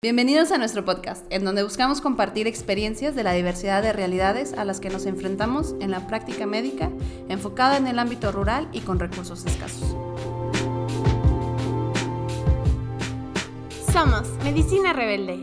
Bienvenidos a nuestro podcast, en donde buscamos compartir experiencias de la diversidad de realidades a las que nos enfrentamos en la práctica médica, enfocada en el ámbito rural y con recursos escasos. Somos Medicina Rebelde.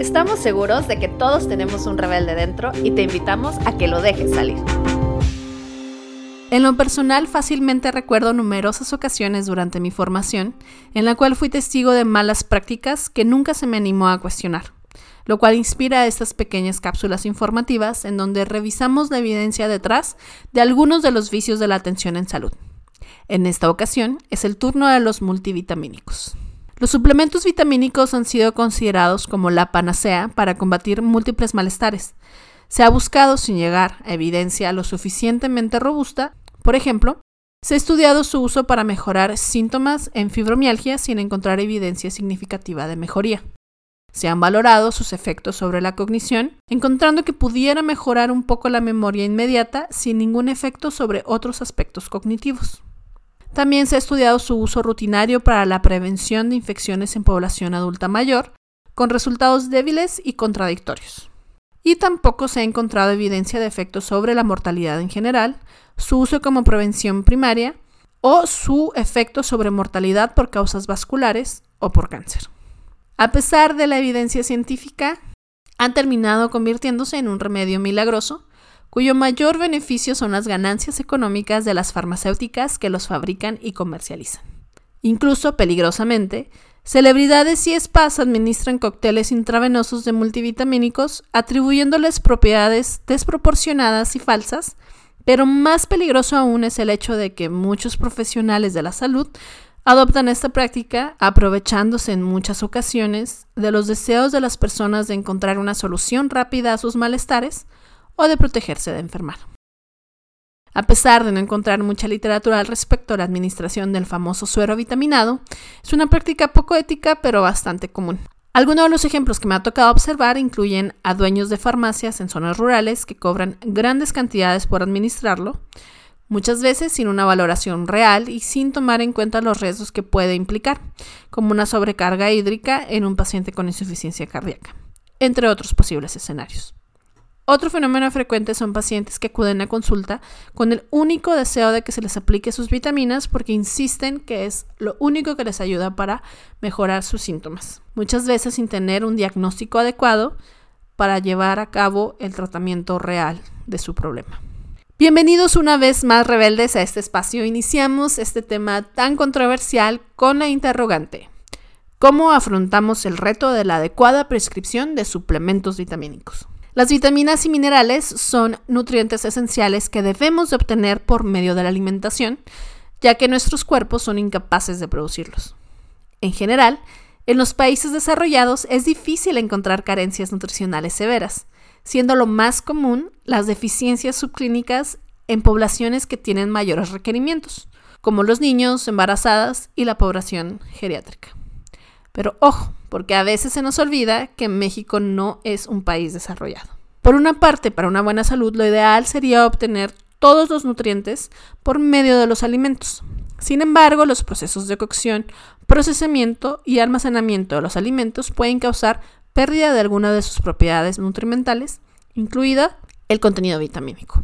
Estamos seguros de que todos tenemos un rebelde dentro y te invitamos a que lo dejes salir. En lo personal, fácilmente recuerdo numerosas ocasiones durante mi formación en la cual fui testigo de malas prácticas que nunca se me animó a cuestionar, lo cual inspira estas pequeñas cápsulas informativas en donde revisamos la evidencia detrás de algunos de los vicios de la atención en salud. En esta ocasión es el turno de los multivitamínicos. Los suplementos vitamínicos han sido considerados como la panacea para combatir múltiples malestares. Se ha buscado sin llegar a evidencia lo suficientemente robusta por ejemplo, se ha estudiado su uso para mejorar síntomas en fibromialgia sin encontrar evidencia significativa de mejoría. Se han valorado sus efectos sobre la cognición, encontrando que pudiera mejorar un poco la memoria inmediata sin ningún efecto sobre otros aspectos cognitivos. También se ha estudiado su uso rutinario para la prevención de infecciones en población adulta mayor, con resultados débiles y contradictorios. Y tampoco se ha encontrado evidencia de efectos sobre la mortalidad en general, su uso como prevención primaria o su efecto sobre mortalidad por causas vasculares o por cáncer. A pesar de la evidencia científica, han terminado convirtiéndose en un remedio milagroso, cuyo mayor beneficio son las ganancias económicas de las farmacéuticas que los fabrican y comercializan. Incluso, peligrosamente, celebridades y spas administran cócteles intravenosos de multivitamínicos atribuyéndoles propiedades desproporcionadas y falsas pero más peligroso aún es el hecho de que muchos profesionales de la salud adoptan esta práctica aprovechándose en muchas ocasiones de los deseos de las personas de encontrar una solución rápida a sus malestares o de protegerse de enfermar. A pesar de no encontrar mucha literatura al respecto a la administración del famoso suero vitaminado, es una práctica poco ética pero bastante común. Algunos de los ejemplos que me ha tocado observar incluyen a dueños de farmacias en zonas rurales que cobran grandes cantidades por administrarlo, muchas veces sin una valoración real y sin tomar en cuenta los riesgos que puede implicar, como una sobrecarga hídrica en un paciente con insuficiencia cardíaca, entre otros posibles escenarios. Otro fenómeno frecuente son pacientes que acuden a consulta con el único deseo de que se les aplique sus vitaminas porque insisten que es lo único que les ayuda para mejorar sus síntomas, muchas veces sin tener un diagnóstico adecuado para llevar a cabo el tratamiento real de su problema. Bienvenidos una vez más rebeldes a este espacio. Iniciamos este tema tan controversial con la interrogante. ¿Cómo afrontamos el reto de la adecuada prescripción de suplementos vitamínicos? Las vitaminas y minerales son nutrientes esenciales que debemos de obtener por medio de la alimentación, ya que nuestros cuerpos son incapaces de producirlos. En general, en los países desarrollados es difícil encontrar carencias nutricionales severas, siendo lo más común las deficiencias subclínicas en poblaciones que tienen mayores requerimientos, como los niños, embarazadas y la población geriátrica. Pero ojo, porque a veces se nos olvida que México no es un país desarrollado. Por una parte, para una buena salud, lo ideal sería obtener todos los nutrientes por medio de los alimentos. Sin embargo, los procesos de cocción, procesamiento y almacenamiento de los alimentos pueden causar pérdida de alguna de sus propiedades nutrimentales, incluida el contenido vitamínico.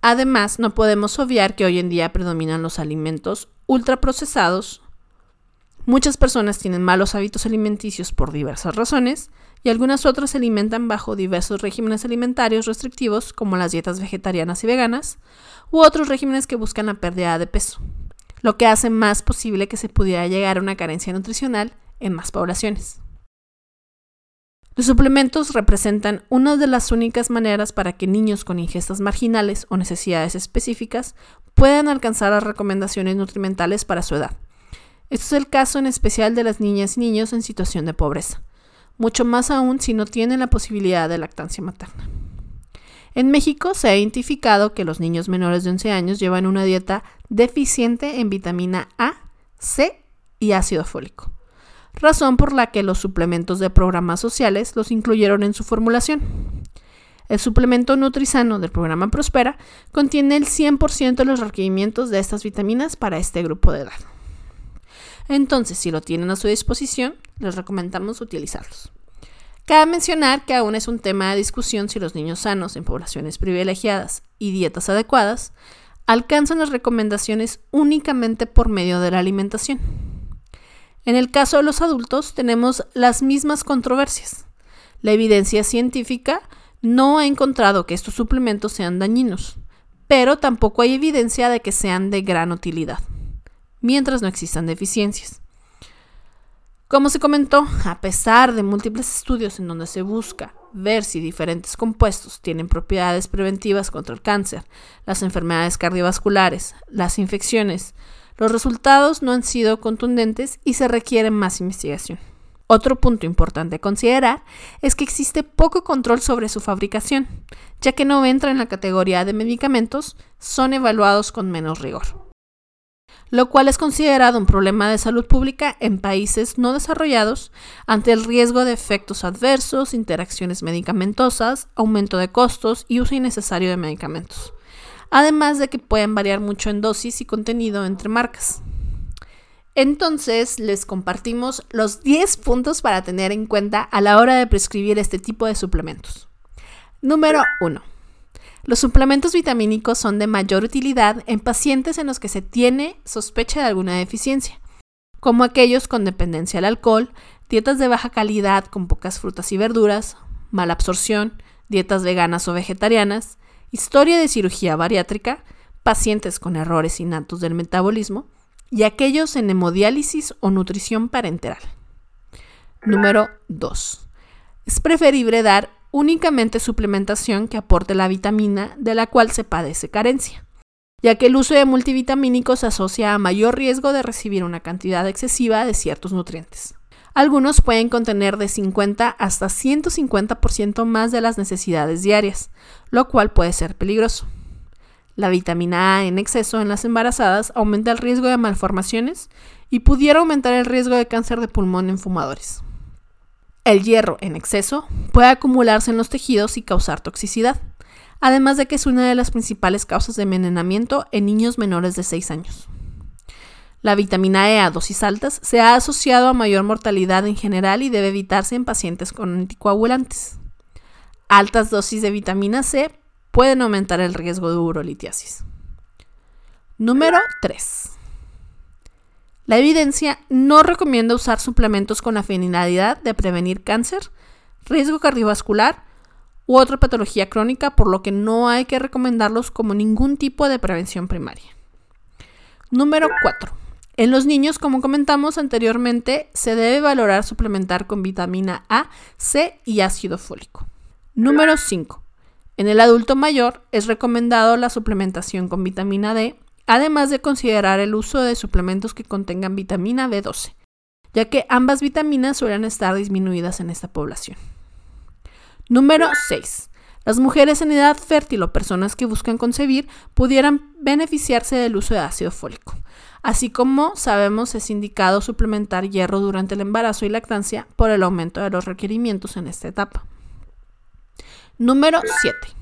Además, no podemos obviar que hoy en día predominan los alimentos ultraprocesados, Muchas personas tienen malos hábitos alimenticios por diversas razones y algunas otras se alimentan bajo diversos regímenes alimentarios restrictivos como las dietas vegetarianas y veganas u otros regímenes que buscan la pérdida de peso, lo que hace más posible que se pudiera llegar a una carencia nutricional en más poblaciones. Los suplementos representan una de las únicas maneras para que niños con ingestas marginales o necesidades específicas puedan alcanzar las recomendaciones nutrimentales para su edad esto es el caso en especial de las niñas y niños en situación de pobreza, mucho más aún si no tienen la posibilidad de lactancia materna. En México se ha identificado que los niños menores de 11 años llevan una dieta deficiente en vitamina A, C y ácido fólico, razón por la que los suplementos de programas sociales los incluyeron en su formulación. El suplemento Nutrisano del programa Prospera contiene el 100% de los requerimientos de estas vitaminas para este grupo de edad. Entonces, si lo tienen a su disposición, les recomendamos utilizarlos. Cabe mencionar que aún es un tema de discusión si los niños sanos en poblaciones privilegiadas y dietas adecuadas alcanzan las recomendaciones únicamente por medio de la alimentación. En el caso de los adultos tenemos las mismas controversias. La evidencia científica no ha encontrado que estos suplementos sean dañinos, pero tampoco hay evidencia de que sean de gran utilidad, mientras no existan deficiencias. Como se comentó, a pesar de múltiples estudios en donde se busca ver si diferentes compuestos tienen propiedades preventivas contra el cáncer, las enfermedades cardiovasculares, las infecciones, los resultados no han sido contundentes y se requiere más investigación. Otro punto importante a considerar es que existe poco control sobre su fabricación, ya que no entra en la categoría de medicamentos, son evaluados con menos rigor lo cual es considerado un problema de salud pública en países no desarrollados ante el riesgo de efectos adversos, interacciones medicamentosas, aumento de costos y uso innecesario de medicamentos, además de que pueden variar mucho en dosis y contenido entre marcas. Entonces les compartimos los 10 puntos para tener en cuenta a la hora de prescribir este tipo de suplementos. Número 1 los suplementos vitamínicos son de mayor utilidad en pacientes en los que se tiene sospecha de alguna deficiencia, como aquellos con dependencia al alcohol, dietas de baja calidad con pocas frutas y verduras, mala absorción, dietas veganas o vegetarianas, historia de cirugía bariátrica, pacientes con errores innatos del metabolismo y aquellos en hemodiálisis o nutrición parenteral. Número 2. Es preferible dar únicamente suplementación que aporte la vitamina de la cual se padece carencia, ya que el uso de multivitamínicos se asocia a mayor riesgo de recibir una cantidad excesiva de ciertos nutrientes. Algunos pueden contener de 50 hasta 150% más de las necesidades diarias, lo cual puede ser peligroso. La vitamina A en exceso en las embarazadas aumenta el riesgo de malformaciones y pudiera aumentar el riesgo de cáncer de pulmón en fumadores. El hierro en exceso puede acumularse en los tejidos y causar toxicidad, además de que es una de las principales causas de envenenamiento en niños menores de 6 años. La vitamina E a dosis altas se ha asociado a mayor mortalidad en general y debe evitarse en pacientes con anticoagulantes. Altas dosis de vitamina C pueden aumentar el riesgo de urolitiasis. Número 3. La evidencia no recomienda usar suplementos con la finalidad de prevenir cáncer, riesgo cardiovascular u otra patología crónica, por lo que no hay que recomendarlos como ningún tipo de prevención primaria. Número 4. En los niños, como comentamos anteriormente, se debe valorar suplementar con vitamina A, C y ácido fólico. Número 5. En el adulto mayor es recomendado la suplementación con vitamina D además de considerar el uso de suplementos que contengan vitamina B12, ya que ambas vitaminas suelen estar disminuidas en esta población. Número 6. Las mujeres en edad fértil o personas que buscan concebir pudieran beneficiarse del uso de ácido fólico. Así como sabemos es indicado suplementar hierro durante el embarazo y lactancia por el aumento de los requerimientos en esta etapa. Número 7.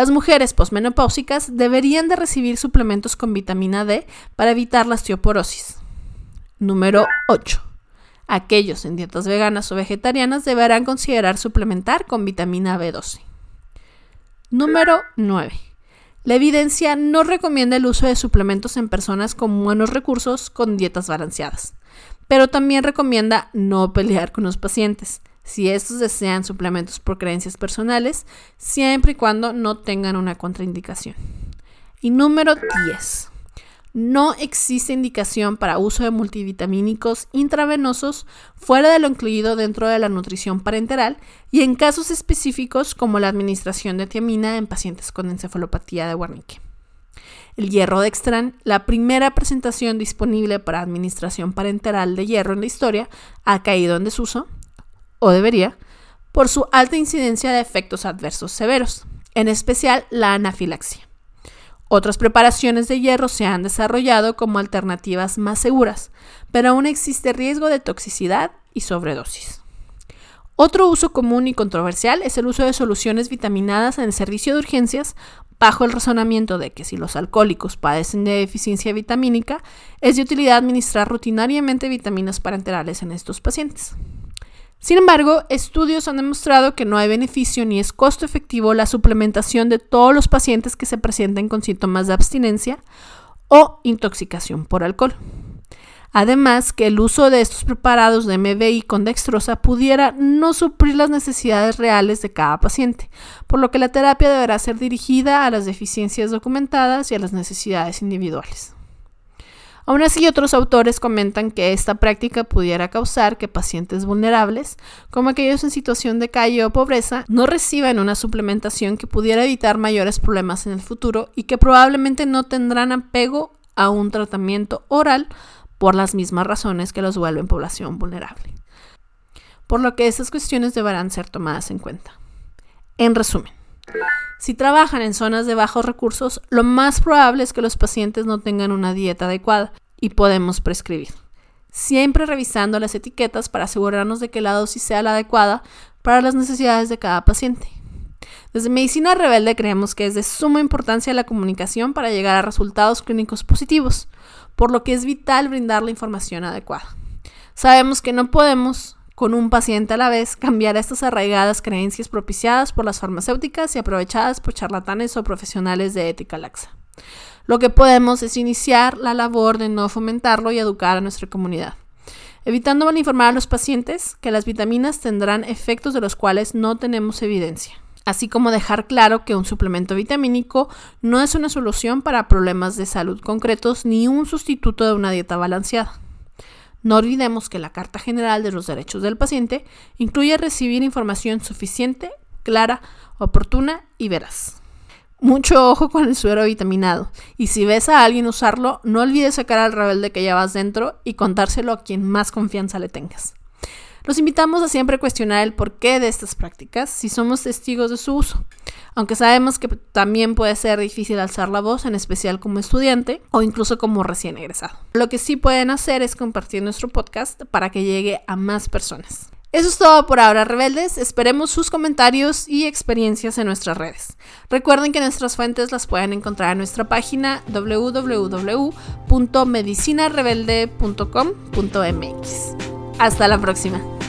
Las mujeres posmenopáusicas deberían de recibir suplementos con vitamina D para evitar la osteoporosis. Número 8. Aquellos en dietas veganas o vegetarianas deberán considerar suplementar con vitamina B12. Número 9. La evidencia no recomienda el uso de suplementos en personas con buenos recursos con dietas balanceadas, pero también recomienda no pelear con los pacientes, si estos desean suplementos por creencias personales, siempre y cuando no tengan una contraindicación. Y número 10. No existe indicación para uso de multivitamínicos intravenosos fuera de lo incluido dentro de la nutrición parenteral y en casos específicos como la administración de tiamina en pacientes con encefalopatía de Wernicke. El hierro dextran, la primera presentación disponible para administración parenteral de hierro en la historia, ha caído en desuso o debería, por su alta incidencia de efectos adversos severos, en especial la anafilaxia. Otras preparaciones de hierro se han desarrollado como alternativas más seguras, pero aún existe riesgo de toxicidad y sobredosis. Otro uso común y controversial es el uso de soluciones vitaminadas en el servicio de urgencias bajo el razonamiento de que si los alcohólicos padecen de deficiencia vitamínica, es de utilidad administrar rutinariamente vitaminas parenterales en estos pacientes. Sin embargo, estudios han demostrado que no hay beneficio ni es costo efectivo la suplementación de todos los pacientes que se presenten con síntomas de abstinencia o intoxicación por alcohol. Además, que el uso de estos preparados de MBI con dextrosa pudiera no suplir las necesidades reales de cada paciente, por lo que la terapia deberá ser dirigida a las deficiencias documentadas y a las necesidades individuales. Aún así, otros autores comentan que esta práctica pudiera causar que pacientes vulnerables, como aquellos en situación de calle o pobreza, no reciban una suplementación que pudiera evitar mayores problemas en el futuro y que probablemente no tendrán apego a un tratamiento oral por las mismas razones que los vuelven población vulnerable. Por lo que esas cuestiones deberán ser tomadas en cuenta. En resumen, si trabajan en zonas de bajos recursos, lo más probable es que los pacientes no tengan una dieta adecuada y podemos prescribir. Siempre revisando las etiquetas para asegurarnos de que la dosis sea la adecuada para las necesidades de cada paciente. Desde Medicina Rebelde creemos que es de suma importancia la comunicación para llegar a resultados clínicos positivos por lo que es vital brindar la información adecuada. Sabemos que no podemos, con un paciente a la vez, cambiar estas arraigadas creencias propiciadas por las farmacéuticas y aprovechadas por charlatanes o profesionales de ética laxa. Lo que podemos es iniciar la labor de no fomentarlo y educar a nuestra comunidad, evitando mal informar a los pacientes que las vitaminas tendrán efectos de los cuales no tenemos evidencia así como dejar claro que un suplemento vitamínico no es una solución para problemas de salud concretos ni un sustituto de una dieta balanceada. No olvidemos que la Carta General de los Derechos del Paciente incluye recibir información suficiente, clara, oportuna y veraz. Mucho ojo con el suero vitaminado, y si ves a alguien usarlo, no olvides sacar al rebelde que llevas dentro y contárselo a quien más confianza le tengas. Los invitamos a siempre cuestionar el porqué de estas prácticas si somos testigos de su uso, aunque sabemos que también puede ser difícil alzar la voz, en especial como estudiante o incluso como recién egresado. Lo que sí pueden hacer es compartir nuestro podcast para que llegue a más personas. Eso es todo por ahora, rebeldes. Esperemos sus comentarios y experiencias en nuestras redes. Recuerden que nuestras fuentes las pueden encontrar en nuestra página www.medicinarebelde.com.mx. Hasta la próxima.